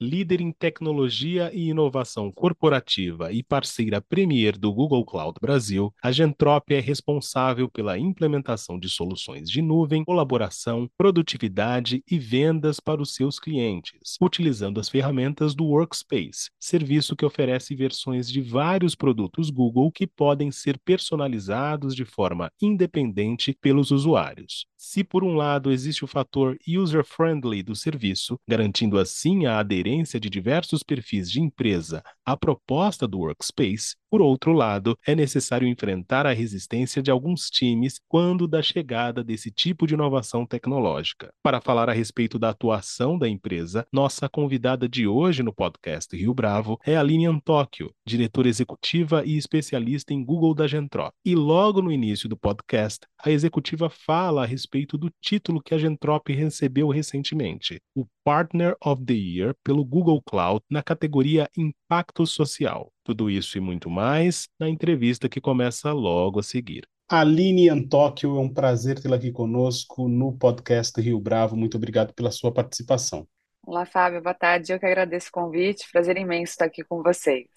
líder em tecnologia e inovação corporativa e parceira premier do Google Cloud Brasil, a Gentrop é responsável pela implementação de soluções de nuvem, colaboração, produtividade e vendas para os seus clientes, utilizando as ferramentas do Workspace, serviço que oferece versões de vários produtos Google que podem ser personalizados de forma independente pelos usuários. Se por um lado existe o fator user-friendly do serviço, garantindo assim a aderência de diversos perfis de empresa. À proposta do Workspace, por outro lado, é necessário enfrentar a resistência de alguns times quando da chegada desse tipo de inovação tecnológica. Para falar a respeito da atuação da empresa, nossa convidada de hoje no podcast Rio Bravo é Aline Antóquio, diretora executiva e especialista em Google da Gentrop. E logo no início do podcast, a executiva fala a respeito do título que a Gentrop recebeu recentemente, o Partner of the Year pelo Google Cloud na categoria Impacto Social. Tudo isso e muito mais na entrevista que começa logo a seguir. Aline Antóquio, é um prazer tê-la aqui conosco no podcast Rio Bravo. Muito obrigado pela sua participação. Olá, Fábio, boa tarde. Eu que agradeço o convite. Prazer imenso estar aqui com vocês.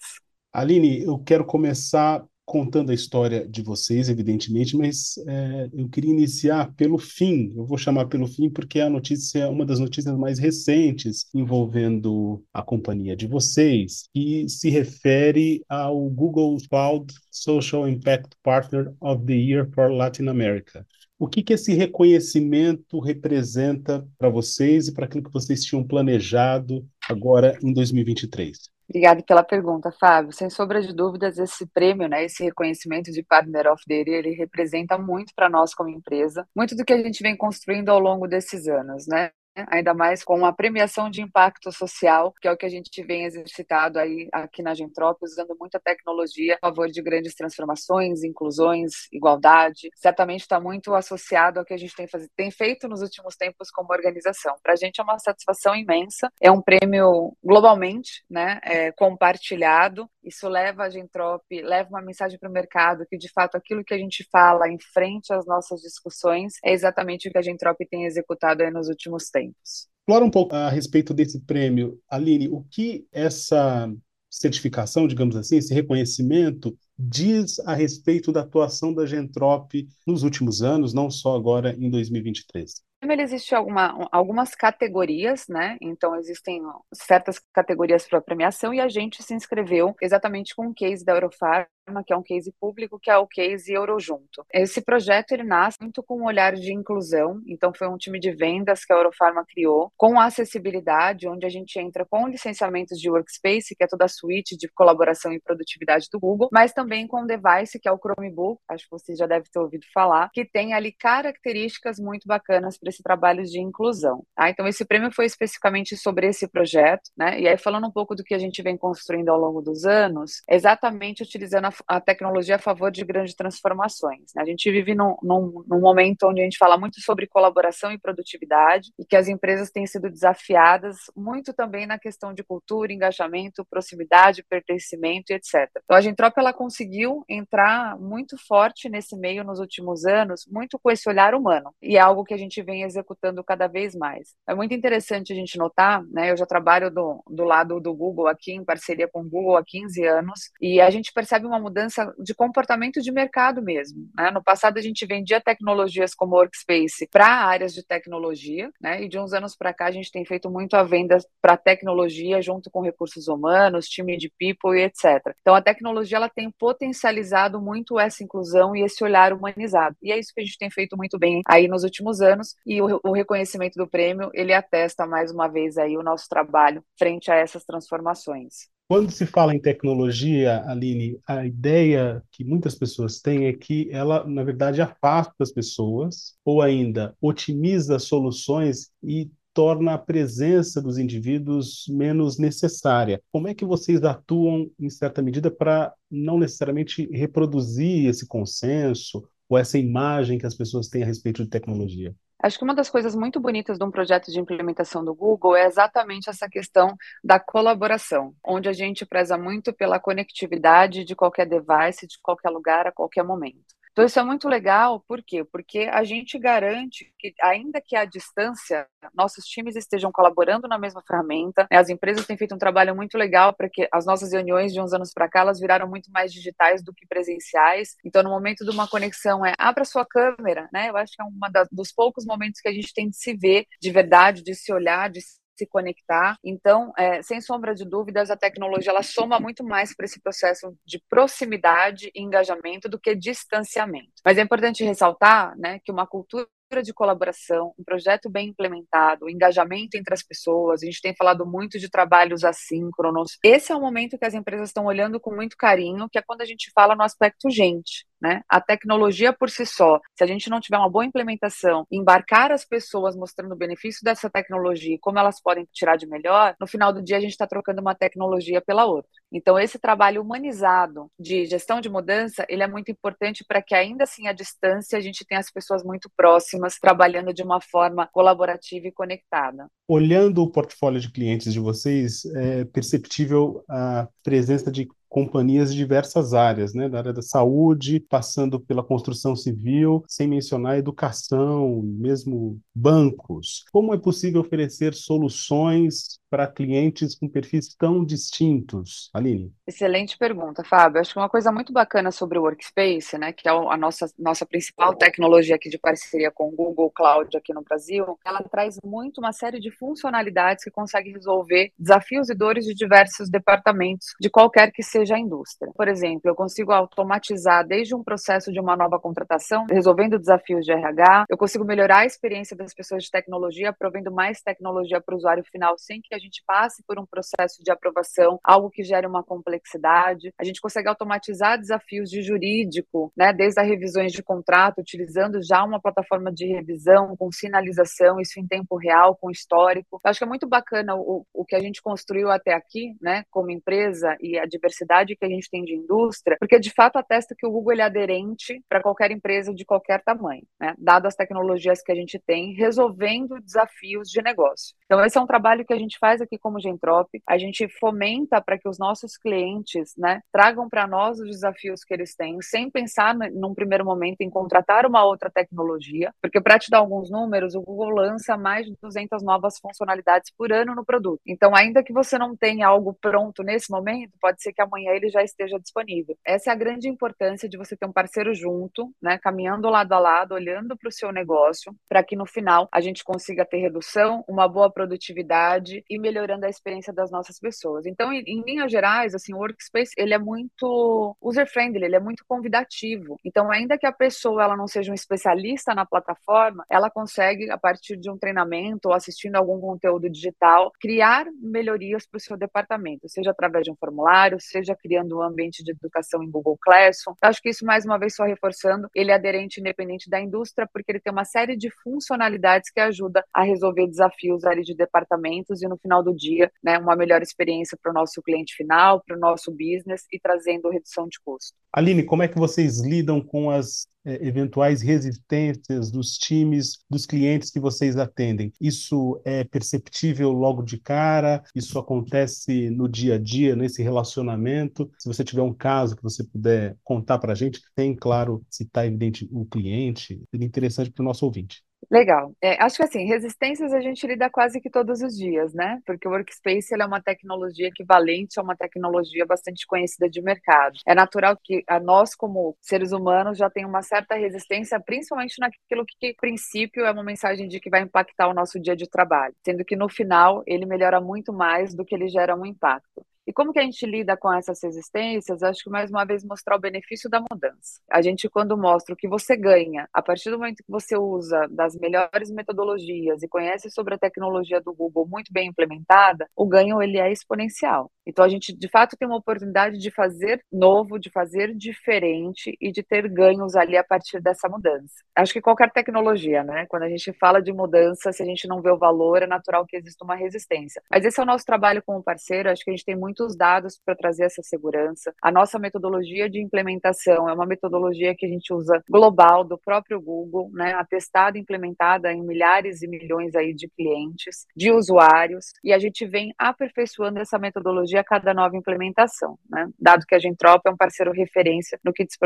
Aline, eu quero começar contando a história de vocês, evidentemente, mas é, eu queria iniciar pelo fim. Eu vou chamar pelo fim porque é a notícia, uma das notícias mais recentes envolvendo a companhia de vocês, que se refere ao Google Cloud Social Impact Partner of the Year for Latin America. O que, que esse reconhecimento representa para vocês e para aquilo que vocês tinham planejado agora em 2023? Obrigada pela pergunta, Fábio. Sem sombra de dúvidas, esse prêmio, né, esse reconhecimento de Partner of the Year, ele representa muito para nós como empresa, muito do que a gente vem construindo ao longo desses anos, né? Ainda mais com a premiação de impacto social, que é o que a gente vem exercitado aí aqui na Gentrop, usando muita tecnologia a favor de grandes transformações, inclusões, igualdade. Certamente está muito associado ao que a gente tem, tem feito nos últimos tempos como organização. Para a gente é uma satisfação imensa, é um prêmio globalmente né, é, compartilhado, isso leva a Gentrop, leva uma mensagem para o mercado que, de fato, aquilo que a gente fala em frente às nossas discussões é exatamente o que a Gentrop tem executado nos últimos tempos. Explora um pouco a respeito desse prêmio, Aline, o que essa certificação, digamos assim, esse reconhecimento diz a respeito da atuação da Gentrop nos últimos anos, não só agora em 2023? Ele existe alguma, algumas categorias, né? Então existem certas categorias para premiação e a gente se inscreveu exatamente com o case da Eurofarma, que é um case público, que é o case Eurojunto. Esse projeto ele nasce muito com um olhar de inclusão, então foi um time de vendas que a Eurofarma criou, com acessibilidade, onde a gente entra com licenciamentos de Workspace, que é toda a suíte de colaboração e produtividade do Google, mas também com um device que é o Chromebook, acho que você já deve ter ouvido falar, que tem ali características muito bacanas para esse trabalho de inclusão. Tá? Então, esse prêmio foi especificamente sobre esse projeto, né? E aí, falando um pouco do que a gente vem construindo ao longo dos anos, exatamente utilizando a, a tecnologia a favor de grandes transformações. Né? A gente vive num, num, num momento onde a gente fala muito sobre colaboração e produtividade e que as empresas têm sido desafiadas muito também na questão de cultura, engajamento, proximidade, pertencimento e etc. Então, a Gentrop, ela conseguiu entrar muito forte nesse meio nos últimos anos, muito com esse olhar humano. E é algo que a gente vem executando cada vez mais. É muito interessante a gente notar, né? Eu já trabalho do, do lado do Google aqui, em parceria com o Google há 15 anos, e a gente percebe uma mudança de comportamento de mercado mesmo. Né? No passado, a gente vendia tecnologias como Workspace para áreas de tecnologia, né? E de uns anos para cá, a gente tem feito muito a venda para tecnologia junto com recursos humanos, time de people e etc. Então, a tecnologia ela tem potencializado muito essa inclusão e esse olhar humanizado. E é isso que a gente tem feito muito bem aí nos últimos anos. E o, o reconhecimento do prêmio, ele atesta mais uma vez aí o nosso trabalho frente a essas transformações. Quando se fala em tecnologia, Aline, a ideia que muitas pessoas têm é que ela, na verdade, afasta as pessoas ou ainda otimiza soluções e torna a presença dos indivíduos menos necessária. Como é que vocês atuam, em certa medida, para não necessariamente reproduzir esse consenso ou essa imagem que as pessoas têm a respeito de tecnologia? Acho que uma das coisas muito bonitas de um projeto de implementação do Google é exatamente essa questão da colaboração, onde a gente preza muito pela conectividade de qualquer device, de qualquer lugar, a qualquer momento. Então, isso é muito legal, por quê? Porque a gente garante que, ainda que à distância, nossos times estejam colaborando na mesma ferramenta. Né? As empresas têm feito um trabalho muito legal para que as nossas reuniões de uns anos para cá, elas viraram muito mais digitais do que presenciais. Então, no momento de uma conexão, é abra sua câmera, né? Eu acho que é um dos poucos momentos que a gente tem de se ver de verdade, de se olhar, de se conectar. Então, é, sem sombra de dúvidas, a tecnologia ela soma muito mais para esse processo de proximidade e engajamento do que distanciamento. Mas é importante ressaltar né, que uma cultura de colaboração, um projeto bem implementado, engajamento entre as pessoas. A gente tem falado muito de trabalhos assíncronos. Esse é o momento que as empresas estão olhando com muito carinho, que é quando a gente fala no aspecto gente. Né? A tecnologia por si só, se a gente não tiver uma boa implementação, embarcar as pessoas mostrando o benefício dessa tecnologia como elas podem tirar de melhor, no final do dia a gente está trocando uma tecnologia pela outra. Então, esse trabalho humanizado de gestão de mudança, ele é muito importante para que ainda assim à distância a gente tenha as pessoas muito próximas, trabalhando de uma forma colaborativa e conectada. Olhando o portfólio de clientes de vocês, é perceptível a presença de companhias de diversas áreas, né, da área da saúde, passando pela construção civil, sem mencionar a educação, mesmo bancos. Como é possível oferecer soluções para clientes com perfis tão distintos? Aline? Excelente pergunta, Fábio. Acho que uma coisa muito bacana sobre o Workspace, né, que é a nossa, nossa principal tecnologia aqui de parceria com o Google Cloud aqui no Brasil, ela traz muito uma série de funcionalidades que consegue resolver desafios e dores de diversos departamentos, de qualquer que seja a indústria. Por exemplo, eu consigo automatizar desde um processo de uma nova contratação, resolvendo desafios de RH, eu consigo melhorar a experiência das pessoas de tecnologia, provendo mais tecnologia para o usuário final sem que a gente passe por um processo de aprovação, algo que gere uma complexidade. A gente consegue automatizar desafios de jurídico, né, desde as revisões de contrato, utilizando já uma plataforma de revisão com sinalização, isso em tempo real, com histórico. Eu acho que é muito bacana o, o que a gente construiu até aqui, né, como empresa e a diversidade que a gente tem de indústria, porque de fato atesta que o Google é aderente para qualquer empresa de qualquer tamanho, né, dado as tecnologias que a gente tem, resolvendo desafios de negócio. Então esse é um trabalho que a gente faz aqui como Gentrop, a gente fomenta para que os nossos clientes, né, tragam para nós os desafios que eles têm, sem pensar num primeiro momento em contratar uma outra tecnologia, porque para te dar alguns números, o Google lança mais de 200 novas funcionalidades por ano no produto. Então, ainda que você não tenha algo pronto nesse momento, pode ser que amanhã ele já esteja disponível. Essa é a grande importância de você ter um parceiro junto, né, caminhando lado a lado, olhando para o seu negócio, para que no final a gente consiga ter redução, uma boa produtividade e melhorando a experiência das nossas pessoas. Então, em, em linhas gerais, assim, o Workspace, ele é muito user-friendly, ele é muito convidativo. Então, ainda que a pessoa ela não seja um especialista na plataforma, ela consegue, a partir de um treinamento ou assistindo algum conteúdo digital, criar melhorias para o seu departamento, seja através de um formulário, seja criando um ambiente de educação em Google Classroom. Eu acho que isso, mais uma vez, só reforçando, ele é aderente independente da indústria, porque ele tem uma série de funcionalidades que ajuda a resolver desafios ali de departamentos e, no final do dia, né, uma melhor experiência para o nosso cliente final, para o nosso business e trazendo redução de custo. Aline, como é que vocês lidam com as é, eventuais resistências dos times, dos clientes que vocês atendem? Isso é perceptível logo de cara? Isso acontece no dia a dia, nesse relacionamento? Se você tiver um caso que você puder contar para a gente, tem, claro, se está evidente o cliente, seria interessante para o nosso ouvinte. Legal. É, acho que assim, resistências a gente lida quase que todos os dias, né? Porque o Workspace é uma tecnologia equivalente a uma tecnologia bastante conhecida de mercado. É natural que a nós, como seres humanos, já tem uma certa resistência, principalmente naquilo que, a princípio, é uma mensagem de que vai impactar o nosso dia de trabalho, sendo que no final ele melhora muito mais do que ele gera um impacto. E como que a gente lida com essas resistências? Acho que mais uma vez mostrar o benefício da mudança. A gente quando mostra o que você ganha, a partir do momento que você usa das melhores metodologias e conhece sobre a tecnologia do Google muito bem implementada, o ganho ele é exponencial. Então a gente de fato tem uma oportunidade de fazer novo, de fazer diferente e de ter ganhos ali a partir dessa mudança. Acho que qualquer tecnologia, né? Quando a gente fala de mudança, se a gente não vê o valor, é natural que exista uma resistência. Mas esse é o nosso trabalho como parceiro, acho que a gente tem muito muitos dados para trazer essa segurança. A nossa metodologia de implementação é uma metodologia que a gente usa global do próprio Google, né, atestada implementada em milhares e milhões aí de clientes, de usuários, e a gente vem aperfeiçoando essa metodologia a cada nova implementação, né? Dado que a Gentrop é um parceiro referência no que diz,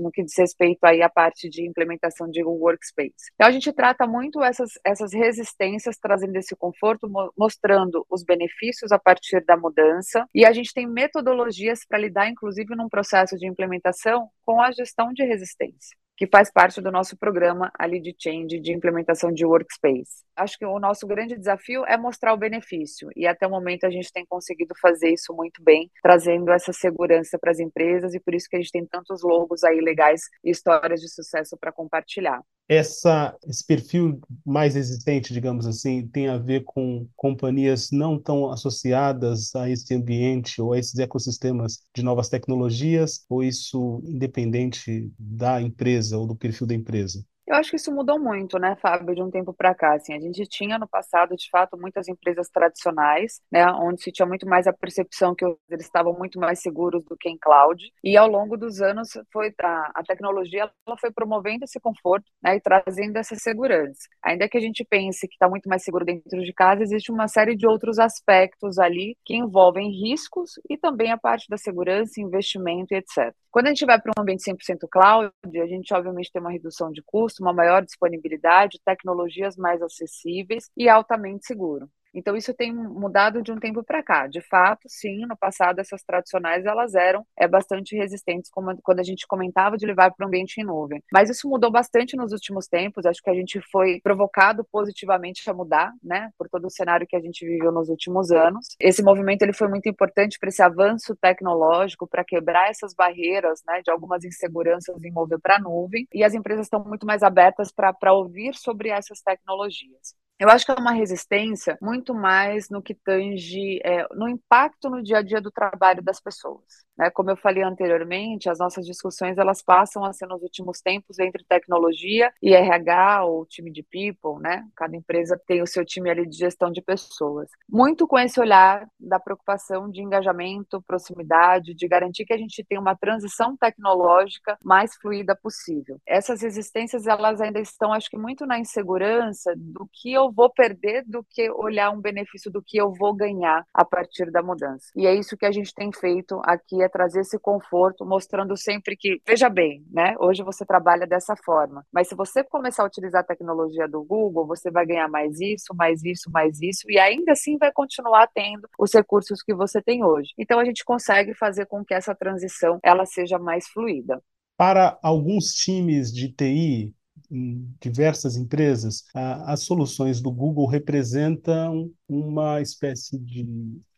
no que diz respeito aí à parte de implementação de Google Workspace. Então a gente trata muito essas, essas resistências, trazendo esse conforto, mostrando os benefícios a partir da mudança, e a gente tem metodologias para lidar, inclusive, num processo de implementação com a gestão de resistência que faz parte do nosso programa ali de change, de implementação de workspace. Acho que o nosso grande desafio é mostrar o benefício, e até o momento a gente tem conseguido fazer isso muito bem, trazendo essa segurança para as empresas, e por isso que a gente tem tantos logos aí legais e histórias de sucesso para compartilhar essa, esse perfil mais existente, digamos assim, tem a ver com companhias não tão associadas a esse ambiente ou a esses ecossistemas de novas tecnologias, ou isso independente da empresa ou do perfil da empresa? Eu acho que isso mudou muito, né, Fábio, de um tempo para cá. Assim, a gente tinha no passado, de fato, muitas empresas tradicionais, né, onde se tinha muito mais a percepção que eles estavam muito mais seguros do que em cloud. E ao longo dos anos, foi a, a tecnologia ela foi promovendo esse conforto né, e trazendo essa segurança. Ainda que a gente pense que está muito mais seguro dentro de casa, existe uma série de outros aspectos ali que envolvem riscos e também a parte da segurança, investimento e etc. Quando a gente vai para um ambiente 100% cloud, a gente obviamente tem uma redução de custo, uma maior disponibilidade, tecnologias mais acessíveis e altamente seguro. Então isso tem mudado de um tempo para cá. De fato, sim, no passado essas tradicionais elas eram é bastante resistentes como, quando a gente comentava de levar para o ambiente em nuvem. Mas isso mudou bastante nos últimos tempos. Acho que a gente foi provocado positivamente a mudar, né, por todo o cenário que a gente viveu nos últimos anos. Esse movimento ele foi muito importante para esse avanço tecnológico, para quebrar essas barreiras, né, de algumas inseguranças em mover para a nuvem. E as empresas estão muito mais abertas para ouvir sobre essas tecnologias. Eu acho que é uma resistência muito mais no que tange é, no impacto no dia a dia do trabalho das pessoas. Né? Como eu falei anteriormente, as nossas discussões elas passam a ser nos últimos tempos entre tecnologia e RH ou time de people, né? Cada empresa tem o seu time ali de gestão de pessoas. Muito com esse olhar da preocupação de engajamento, proximidade, de garantir que a gente tenha uma transição tecnológica mais fluida possível. Essas resistências elas ainda estão, acho que muito na insegurança do que eu vou perder, do que olhar um benefício do que eu vou ganhar a partir da mudança. E é isso que a gente tem feito aqui trazer esse conforto, mostrando sempre que, veja bem, né? Hoje você trabalha dessa forma, mas se você começar a utilizar a tecnologia do Google, você vai ganhar mais isso, mais isso, mais isso, e ainda assim vai continuar tendo os recursos que você tem hoje. Então a gente consegue fazer com que essa transição ela seja mais fluida. Para alguns times de TI, em diversas empresas, as soluções do Google representam uma espécie de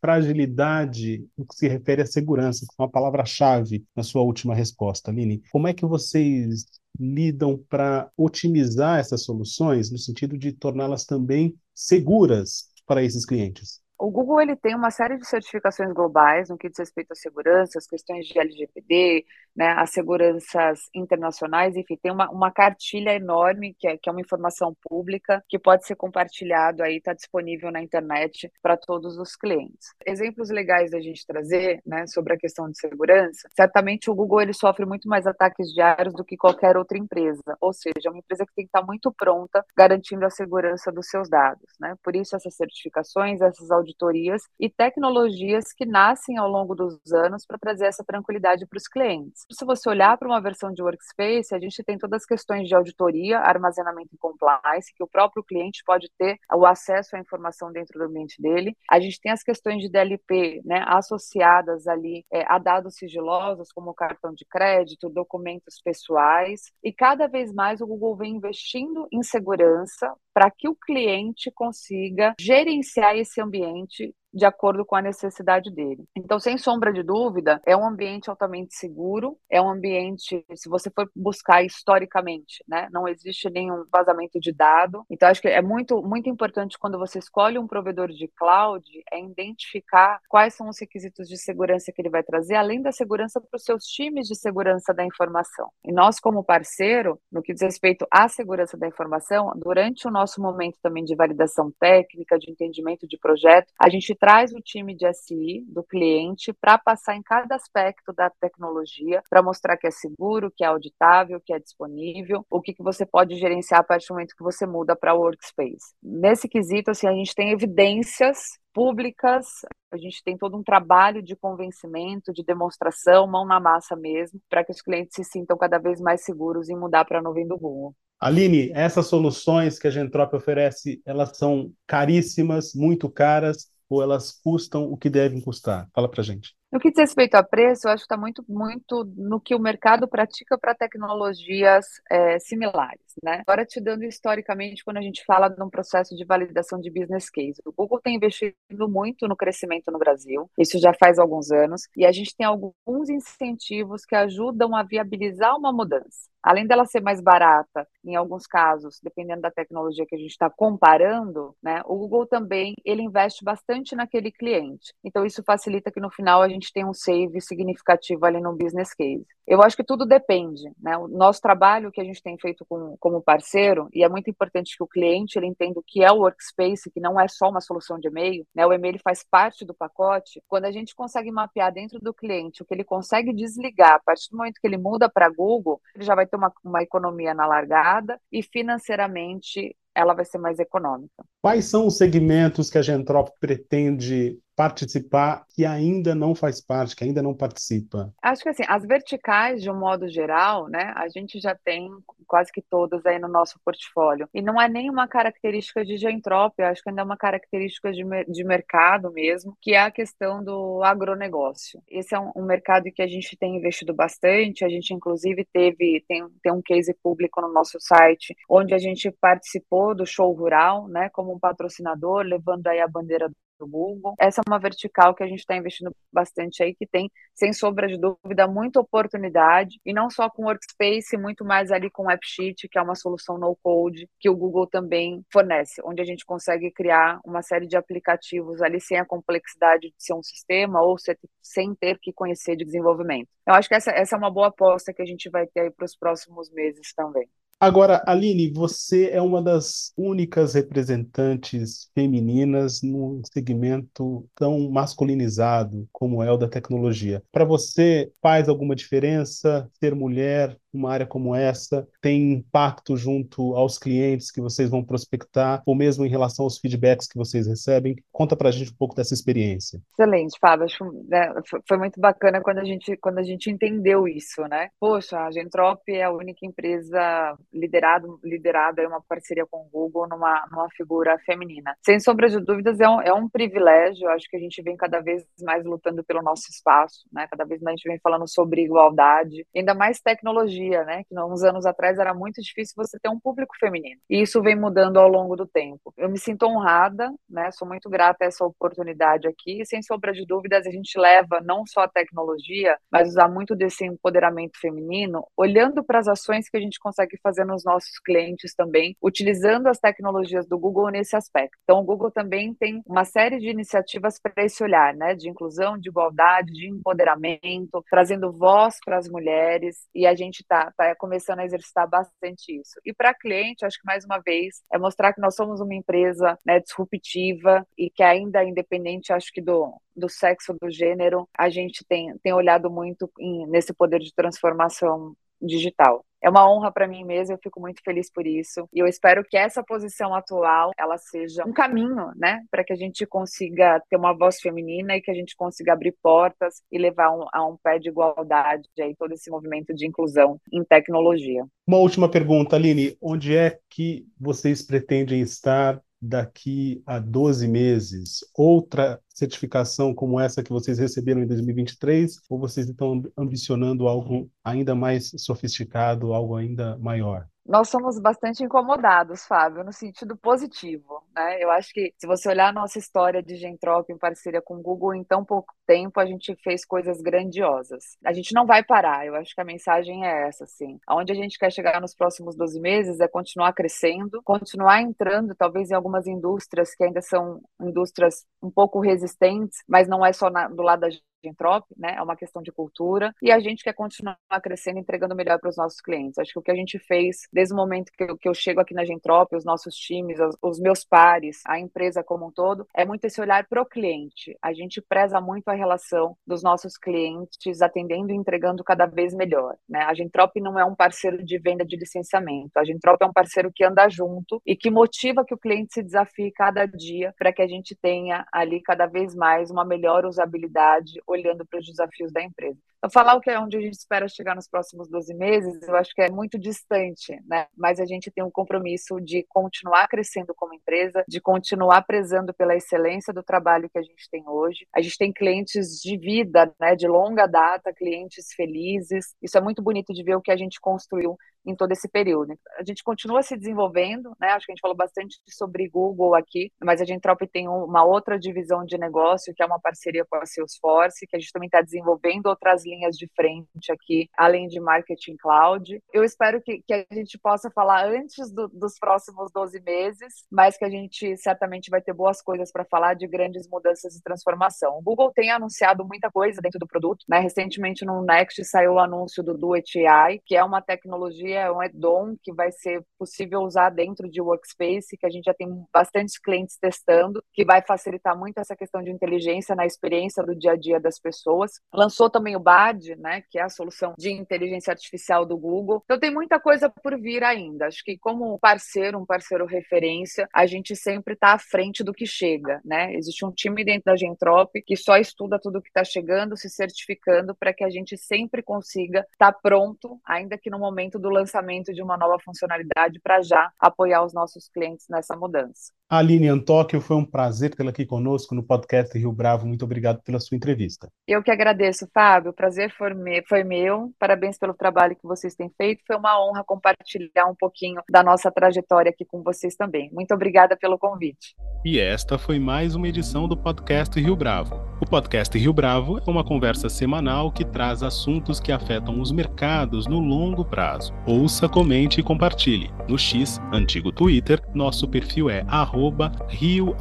fragilidade no que se refere à segurança, que é uma palavra-chave na sua última resposta, Aline. Como é que vocês lidam para otimizar essas soluções no sentido de torná-las também seguras para esses clientes? O Google ele tem uma série de certificações globais no que diz respeito à segurança, as questões de LGPD, né, as seguranças internacionais, enfim, tem uma, uma cartilha enorme que é, que é uma informação pública que pode ser compartilhado aí, está disponível na internet para todos os clientes. Exemplos legais da gente trazer, né, sobre a questão de segurança, certamente o Google ele sofre muito mais ataques diários do que qualquer outra empresa, ou seja, é uma empresa que tem que estar muito pronta garantindo a segurança dos seus dados, né? Por isso essas certificações, essas auditoриas auditorias e tecnologias que nascem ao longo dos anos para trazer essa tranquilidade para os clientes. Se você olhar para uma versão de Workspace, a gente tem todas as questões de auditoria, armazenamento e compliance, que o próprio cliente pode ter o acesso à informação dentro do ambiente dele. A gente tem as questões de DLP, né, associadas ali é, a dados sigilosos, como cartão de crédito, documentos pessoais, e cada vez mais o Google vem investindo em segurança para que o cliente consiga gerenciar esse ambiente realmente de acordo com a necessidade dele. Então, sem sombra de dúvida, é um ambiente altamente seguro, é um ambiente, se você for buscar historicamente, né, não existe nenhum vazamento de dado. Então, acho que é muito, muito importante quando você escolhe um provedor de cloud, é identificar quais são os requisitos de segurança que ele vai trazer, além da segurança para os seus times de segurança da informação. E nós, como parceiro, no que diz respeito à segurança da informação, durante o nosso momento também de validação técnica, de entendimento de projeto, a gente traz o time de SI do cliente para passar em cada aspecto da tecnologia, para mostrar que é seguro, que é auditável, que é disponível, o que, que você pode gerenciar a partir do momento que você muda para o workspace. Nesse quesito, assim, a gente tem evidências públicas, a gente tem todo um trabalho de convencimento, de demonstração, mão na massa mesmo, para que os clientes se sintam cada vez mais seguros em mudar para a nuvem do Google. Aline, essas soluções que a Gentrop oferece, elas são caríssimas, muito caras, ou elas custam o que devem custar? Fala para gente. No que diz respeito a preço, eu acho que está muito, muito no que o mercado pratica para tecnologias é, similares. Né? Agora, te dando historicamente, quando a gente fala de um processo de validação de business case, o Google tem investido muito no crescimento no Brasil, isso já faz alguns anos, e a gente tem alguns incentivos que ajudam a viabilizar uma mudança. Além dela ser mais barata, em alguns casos, dependendo da tecnologia que a gente está comparando, né, o Google também ele investe bastante naquele cliente. Então, isso facilita que no final a gente gente tem um save significativo ali no business case. Eu acho que tudo depende, né? O nosso trabalho que a gente tem feito com, como parceiro, e é muito importante que o cliente ele entenda o que é o workspace, que não é só uma solução de e-mail, né? O e-mail faz parte do pacote. Quando a gente consegue mapear dentro do cliente o que ele consegue desligar a partir do momento que ele muda para Google, ele já vai ter uma, uma economia na largada e financeiramente ela vai ser mais econômica. Quais são os segmentos que a Gentrop pretende participar que ainda não faz parte, que ainda não participa? Acho que assim, as verticais, de um modo geral, né, a gente já tem quase que todas aí no nosso portfólio. E não é nenhuma característica de Gentrop, acho que ainda é uma característica de, de mercado mesmo, que é a questão do agronegócio. Esse é um, um mercado que a gente tem investido bastante, a gente inclusive teve, tem, tem um case público no nosso site, onde a gente participou do show rural, né, como um patrocinador, levando aí a bandeira Google. Essa é uma vertical que a gente está investindo bastante aí, que tem, sem sombra de dúvida, muita oportunidade, e não só com Workspace, muito mais ali com AppSheet, que é uma solução no-code, que o Google também fornece, onde a gente consegue criar uma série de aplicativos ali sem a complexidade de ser um sistema ou sem ter que conhecer de desenvolvimento. Eu acho que essa, essa é uma boa aposta que a gente vai ter aí para os próximos meses também. Agora, Aline, você é uma das únicas representantes femininas num segmento tão masculinizado como é o da tecnologia. Para você, faz alguma diferença ser mulher uma área como essa tem impacto junto aos clientes que vocês vão prospectar, ou mesmo em relação aos feedbacks que vocês recebem? Conta para a gente um pouco dessa experiência. Excelente, Fábio. Acho, né, foi muito bacana quando a gente quando a gente entendeu isso, né? Poxa, a Gentrop é a única empresa liderado, liderada em uma parceria com o Google numa, numa figura feminina. Sem sombra de dúvidas, é um, é um privilégio. Acho que a gente vem cada vez mais lutando pelo nosso espaço, né? Cada vez mais a gente vem falando sobre igualdade, ainda mais tecnologia dia, né? Que uns anos atrás era muito difícil você ter um público feminino. E isso vem mudando ao longo do tempo. Eu me sinto honrada, né? Sou muito grata a essa oportunidade aqui. E, sem sombra de dúvidas, a gente leva não só a tecnologia, mas usar muito desse empoderamento feminino, olhando para as ações que a gente consegue fazer nos nossos clientes também, utilizando as tecnologias do Google nesse aspecto. Então, o Google também tem uma série de iniciativas para esse olhar, né? De inclusão, de igualdade, de empoderamento, trazendo voz para as mulheres. E a gente está tá começando a exercitar bastante isso. E para cliente, acho que mais uma vez é mostrar que nós somos uma empresa né, disruptiva e que ainda independente, acho que do, do sexo, do gênero, a gente tem, tem olhado muito em, nesse poder de transformação digital. É uma honra para mim mesmo, eu fico muito feliz por isso. E eu espero que essa posição atual, ela seja um caminho, né, para que a gente consiga ter uma voz feminina e que a gente consiga abrir portas e levar um, a um pé de igualdade aí todo esse movimento de inclusão em tecnologia. Uma última pergunta, Aline, onde é que vocês pretendem estar daqui a 12 meses outra certificação como essa que vocês receberam em 2023 ou vocês estão ambicionando algo ainda mais sofisticado, algo ainda maior? Nós somos bastante incomodados, Fábio, no sentido positivo. Né? Eu acho que se você olhar a nossa história de Gentrop em parceria com o Google, em tão pouco tempo a gente fez coisas grandiosas. A gente não vai parar, eu acho que a mensagem é essa, assim. Aonde a gente quer chegar nos próximos 12 meses é continuar crescendo, continuar entrando, talvez, em algumas indústrias que ainda são indústrias um pouco resistentes, mas não é só na, do lado da Gentrop, né? É uma questão de cultura e a gente quer continuar crescendo, entregando melhor para os nossos clientes. Acho que o que a gente fez desde o momento que eu, que eu chego aqui na Gentrop, os nossos times, os, os, meus pares, a empresa como um todo, é muito esse olhar para o cliente. A gente preza muito a relação dos nossos clientes, atendendo e entregando cada vez melhor. Né? A Gentrop não é um parceiro de venda de licenciamento. A Gentrop é um parceiro que anda junto e que motiva que o cliente se desafie cada dia para que a gente tenha ali cada vez mais uma melhor usabilidade, olhando para os desafios da empresa. Falar o que é onde a gente espera chegar nos próximos 12 meses, eu acho que é muito distante, né? Mas a gente tem um compromisso de continuar crescendo como empresa, de continuar prezando pela excelência do trabalho que a gente tem hoje. A gente tem clientes de vida, né, de longa data, clientes felizes. Isso é muito bonito de ver o que a gente construiu em todo esse período. A gente continua se desenvolvendo, né? Acho que a gente falou bastante sobre Google aqui, mas a Gentrop tem uma outra divisão de negócio, que é uma parceria com a Salesforce, que a gente também está desenvolvendo outras linhas de frente aqui, além de marketing cloud. Eu espero que, que a gente possa falar antes do, dos próximos 12 meses, mas que a gente certamente vai ter boas coisas para falar de grandes mudanças e transformação. O Google tem anunciado muita coisa dentro do produto, né? Recentemente no Next saiu o anúncio do It AI, que é uma tecnologia, é um add-on que vai ser possível usar dentro de Workspace, que a gente já tem bastante clientes testando, que vai facilitar muito essa questão de inteligência na experiência do dia a dia das pessoas. Lançou também o BAD, né, que é a solução de inteligência artificial do Google. Então tem muita coisa por vir ainda. Acho que como parceiro, um parceiro referência, a gente sempre está à frente do que chega, né? Existe um time dentro da Gentrop que só estuda tudo que está chegando, se certificando para que a gente sempre consiga estar tá pronto, ainda que no momento do lançamento de uma nova funcionalidade, para já apoiar os nossos clientes nessa mudança. Aline Antóquio, foi um prazer tê-la aqui conosco no podcast Rio Bravo. Muito obrigado pela sua entrevista. Eu que agradeço, Fábio. O prazer foi, me, foi meu. Parabéns pelo trabalho que vocês têm feito. Foi uma honra compartilhar um pouquinho da nossa trajetória aqui com vocês também. Muito obrigada pelo convite. E esta foi mais uma edição do podcast Rio Bravo. O podcast Rio Bravo é uma conversa semanal que traz assuntos que afetam os mercados no longo prazo. Ouça, comente e compartilhe. No X, antigo Twitter, nosso perfil é arroba arroba Rio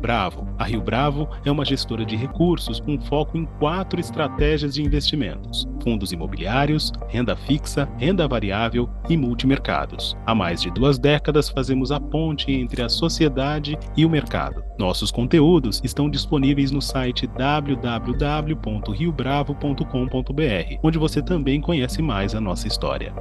Bravo. A Rio Bravo é uma gestora de recursos com foco em quatro estratégias de investimentos: fundos imobiliários, renda fixa, renda variável e multimercados. Há mais de duas décadas fazemos a ponte entre a sociedade e o mercado. Nossos conteúdos estão disponíveis no site www.riobravo.com.br, onde você também conhece mais a nossa história.